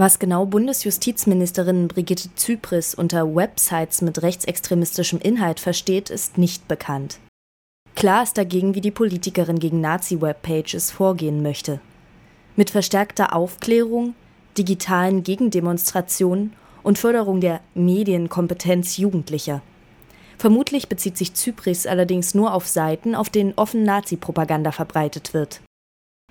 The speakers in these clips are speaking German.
Was genau Bundesjustizministerin Brigitte Zypris unter Websites mit rechtsextremistischem Inhalt versteht, ist nicht bekannt. Klar ist dagegen, wie die Politikerin gegen Nazi-Webpages vorgehen möchte. Mit verstärkter Aufklärung, digitalen Gegendemonstrationen und Förderung der Medienkompetenz Jugendlicher. Vermutlich bezieht sich Zypris allerdings nur auf Seiten, auf denen offen Nazi-Propaganda verbreitet wird.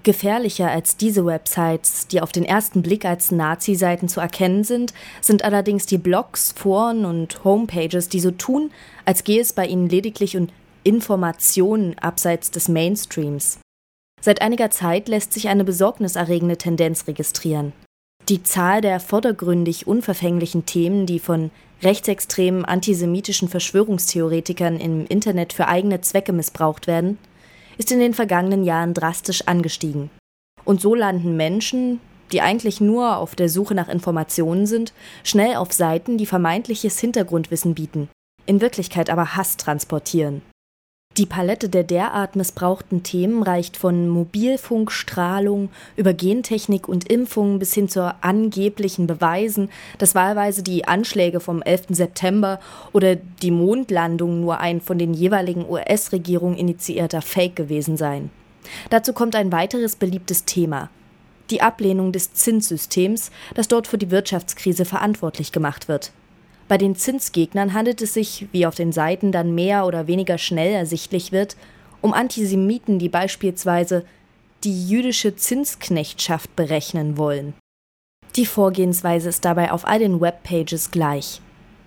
Gefährlicher als diese Websites, die auf den ersten Blick als Nazi-Seiten zu erkennen sind, sind allerdings die Blogs, Foren und Homepages, die so tun, als gehe es bei ihnen lediglich um Informationen abseits des Mainstreams. Seit einiger Zeit lässt sich eine besorgniserregende Tendenz registrieren. Die Zahl der vordergründig unverfänglichen Themen, die von rechtsextremen antisemitischen Verschwörungstheoretikern im Internet für eigene Zwecke missbraucht werden, ist in den vergangenen Jahren drastisch angestiegen. Und so landen Menschen, die eigentlich nur auf der Suche nach Informationen sind, schnell auf Seiten, die vermeintliches Hintergrundwissen bieten, in Wirklichkeit aber Hass transportieren. Die Palette der derart missbrauchten Themen reicht von Mobilfunkstrahlung über Gentechnik und Impfungen bis hin zu angeblichen Beweisen, dass wahlweise die Anschläge vom 11. September oder die Mondlandung nur ein von den jeweiligen US-Regierungen initiierter Fake gewesen seien. Dazu kommt ein weiteres beliebtes Thema. Die Ablehnung des Zinssystems, das dort für die Wirtschaftskrise verantwortlich gemacht wird. Bei den Zinsgegnern handelt es sich, wie auf den Seiten dann mehr oder weniger schnell ersichtlich wird, um Antisemiten, die beispielsweise die jüdische Zinsknechtschaft berechnen wollen. Die Vorgehensweise ist dabei auf all den Webpages gleich.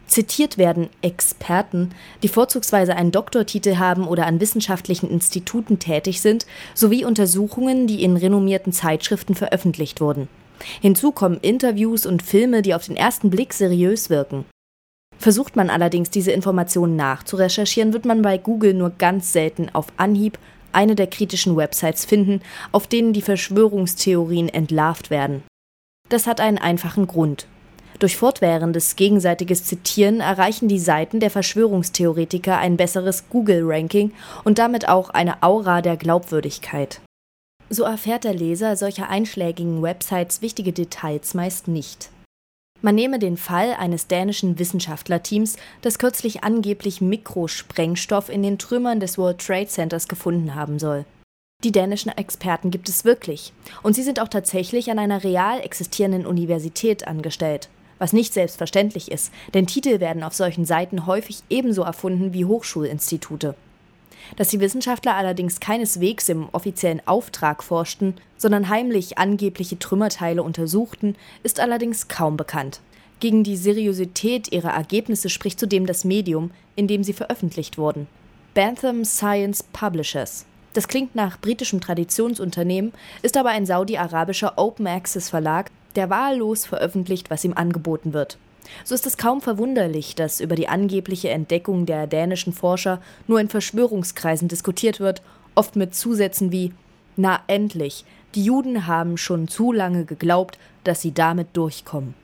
Zitiert werden Experten, die vorzugsweise einen Doktortitel haben oder an wissenschaftlichen Instituten tätig sind, sowie Untersuchungen, die in renommierten Zeitschriften veröffentlicht wurden. Hinzu kommen Interviews und Filme, die auf den ersten Blick seriös wirken. Versucht man allerdings, diese Informationen nachzurecherchieren, wird man bei Google nur ganz selten auf Anhieb eine der kritischen Websites finden, auf denen die Verschwörungstheorien entlarvt werden. Das hat einen einfachen Grund. Durch fortwährendes gegenseitiges Zitieren erreichen die Seiten der Verschwörungstheoretiker ein besseres Google-Ranking und damit auch eine Aura der Glaubwürdigkeit. So erfährt der Leser solcher einschlägigen Websites wichtige Details meist nicht. Man nehme den Fall eines dänischen Wissenschaftlerteams, das kürzlich angeblich Mikrosprengstoff in den Trümmern des World Trade Centers gefunden haben soll. Die dänischen Experten gibt es wirklich, und sie sind auch tatsächlich an einer real existierenden Universität angestellt, was nicht selbstverständlich ist, denn Titel werden auf solchen Seiten häufig ebenso erfunden wie Hochschulinstitute. Dass die Wissenschaftler allerdings keineswegs im offiziellen Auftrag forschten, sondern heimlich angebliche Trümmerteile untersuchten, ist allerdings kaum bekannt. Gegen die Seriosität ihrer Ergebnisse spricht zudem das Medium, in dem sie veröffentlicht wurden. Bantham Science Publishers. Das klingt nach britischem Traditionsunternehmen, ist aber ein saudi-arabischer Open Access Verlag, der wahllos veröffentlicht, was ihm angeboten wird. So ist es kaum verwunderlich, dass über die angebliche Entdeckung der dänischen Forscher nur in Verschwörungskreisen diskutiert wird, oft mit Zusätzen wie Na endlich, die Juden haben schon zu lange geglaubt, dass sie damit durchkommen.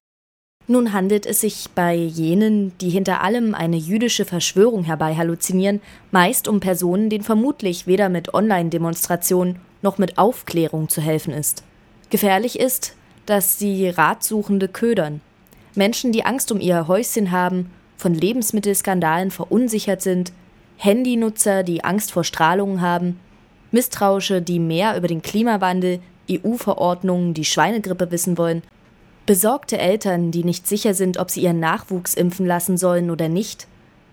Nun handelt es sich bei jenen, die hinter allem eine jüdische Verschwörung herbei halluzinieren, meist um Personen, denen vermutlich weder mit Online-Demonstrationen noch mit Aufklärung zu helfen ist. Gefährlich ist, dass sie Ratsuchende ködern, Menschen, die Angst um ihr Häuschen haben, von Lebensmittelskandalen verunsichert sind, Handynutzer, die Angst vor Strahlungen haben, Misstrauische, die mehr über den Klimawandel, EU-Verordnungen, die Schweinegrippe wissen wollen, besorgte Eltern, die nicht sicher sind, ob sie ihren Nachwuchs impfen lassen sollen oder nicht.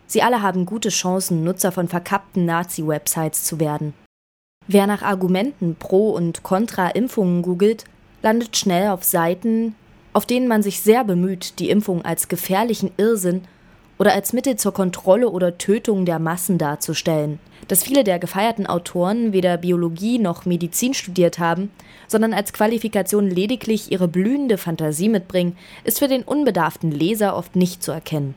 Sie alle haben gute Chancen, Nutzer von verkappten Nazi-Websites zu werden. Wer nach Argumenten pro und contra Impfungen googelt, landet schnell auf Seiten, auf denen man sich sehr bemüht, die Impfung als gefährlichen Irrsinn oder als Mittel zur Kontrolle oder Tötung der Massen darzustellen. Dass viele der gefeierten Autoren weder Biologie noch Medizin studiert haben, sondern als Qualifikation lediglich ihre blühende Fantasie mitbringen, ist für den unbedarften Leser oft nicht zu erkennen.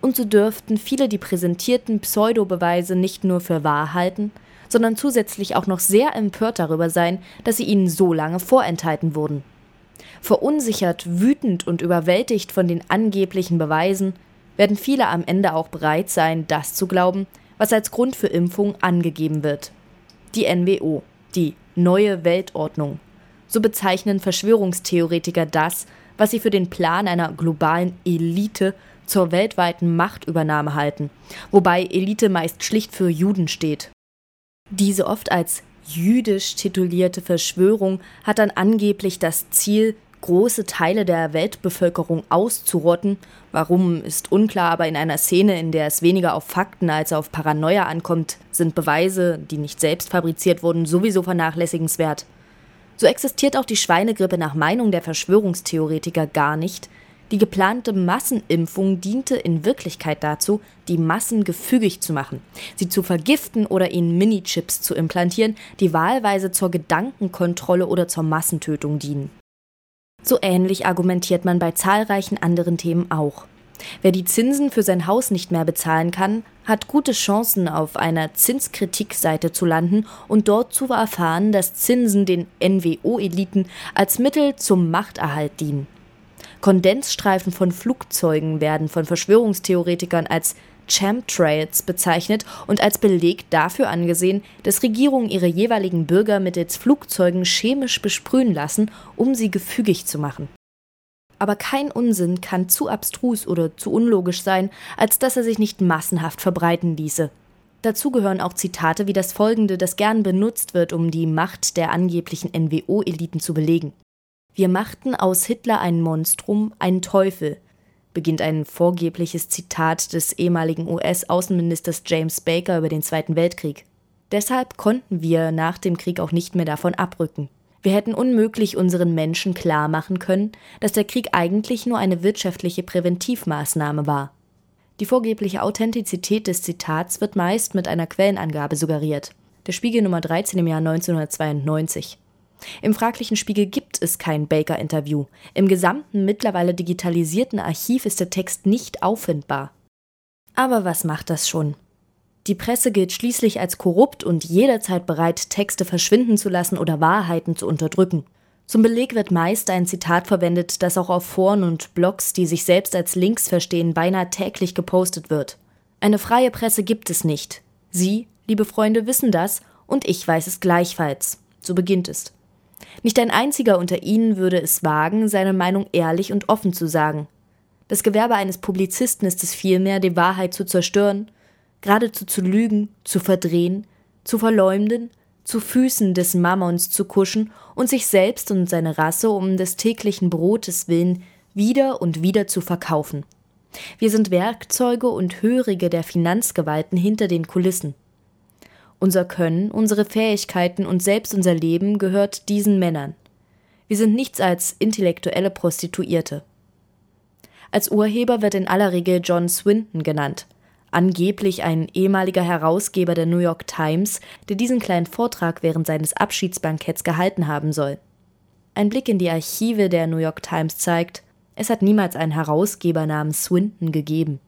Und so dürften viele die präsentierten Pseudobeweise nicht nur für wahr halten, sondern zusätzlich auch noch sehr empört darüber sein, dass sie ihnen so lange vorenthalten wurden. Verunsichert, wütend und überwältigt von den angeblichen Beweisen werden viele am Ende auch bereit sein, das zu glauben, was als Grund für Impfung angegeben wird. Die NWO, die neue Weltordnung. So bezeichnen Verschwörungstheoretiker das, was sie für den Plan einer globalen Elite zur weltweiten Machtübernahme halten, wobei Elite meist schlicht für Juden steht. Diese oft als jüdisch titulierte Verschwörung hat dann angeblich das Ziel, große Teile der Weltbevölkerung auszurotten. Warum ist unklar, aber in einer Szene, in der es weniger auf Fakten als auf Paranoia ankommt, sind Beweise, die nicht selbst fabriziert wurden, sowieso vernachlässigenswert. So existiert auch die Schweinegrippe nach Meinung der Verschwörungstheoretiker gar nicht, die geplante Massenimpfung diente in Wirklichkeit dazu, die Massen gefügig zu machen, sie zu vergiften oder ihnen Minichips zu implantieren, die wahlweise zur Gedankenkontrolle oder zur Massentötung dienen. So ähnlich argumentiert man bei zahlreichen anderen Themen auch. Wer die Zinsen für sein Haus nicht mehr bezahlen kann, hat gute Chancen, auf einer Zinskritikseite zu landen und dort zu erfahren, dass Zinsen den NWO-Eliten als Mittel zum Machterhalt dienen. Kondensstreifen von Flugzeugen werden von Verschwörungstheoretikern als Chemtrails bezeichnet und als Beleg dafür angesehen, dass Regierungen ihre jeweiligen Bürger mittels Flugzeugen chemisch besprühen lassen, um sie gefügig zu machen. Aber kein Unsinn kann zu abstrus oder zu unlogisch sein, als dass er sich nicht massenhaft verbreiten ließe. Dazu gehören auch Zitate wie das folgende, das gern benutzt wird, um die Macht der angeblichen NWO-Eliten zu belegen. Wir machten aus Hitler ein Monstrum, einen Teufel, beginnt ein vorgebliches Zitat des ehemaligen US-Außenministers James Baker über den Zweiten Weltkrieg. Deshalb konnten wir nach dem Krieg auch nicht mehr davon abrücken. Wir hätten unmöglich unseren Menschen klar machen können, dass der Krieg eigentlich nur eine wirtschaftliche Präventivmaßnahme war. Die vorgebliche Authentizität des Zitats wird meist mit einer Quellenangabe suggeriert. Der Spiegel Nummer 13 im Jahr 1992. Im fraglichen Spiegel gibt es kein Baker-Interview. Im gesamten mittlerweile digitalisierten Archiv ist der Text nicht auffindbar. Aber was macht das schon? Die Presse gilt schließlich als korrupt und jederzeit bereit, Texte verschwinden zu lassen oder Wahrheiten zu unterdrücken. Zum Beleg wird meist ein Zitat verwendet, das auch auf Foren und Blogs, die sich selbst als Links verstehen, beinahe täglich gepostet wird. Eine freie Presse gibt es nicht. Sie, liebe Freunde, wissen das und ich weiß es gleichfalls. So beginnt es. Nicht ein einziger unter ihnen würde es wagen, seine Meinung ehrlich und offen zu sagen. Das Gewerbe eines Publizisten ist es vielmehr, die Wahrheit zu zerstören, geradezu zu lügen, zu verdrehen, zu verleumden, zu Füßen des Mammons zu kuschen und sich selbst und seine Rasse um des täglichen Brotes willen wieder und wieder zu verkaufen. Wir sind Werkzeuge und Hörige der Finanzgewalten hinter den Kulissen. Unser Können, unsere Fähigkeiten und selbst unser Leben gehört diesen Männern. Wir sind nichts als intellektuelle Prostituierte. Als Urheber wird in aller Regel John Swinton genannt, angeblich ein ehemaliger Herausgeber der New York Times, der diesen kleinen Vortrag während seines Abschiedsbanketts gehalten haben soll. Ein Blick in die Archive der New York Times zeigt, es hat niemals einen Herausgeber namens Swinton gegeben.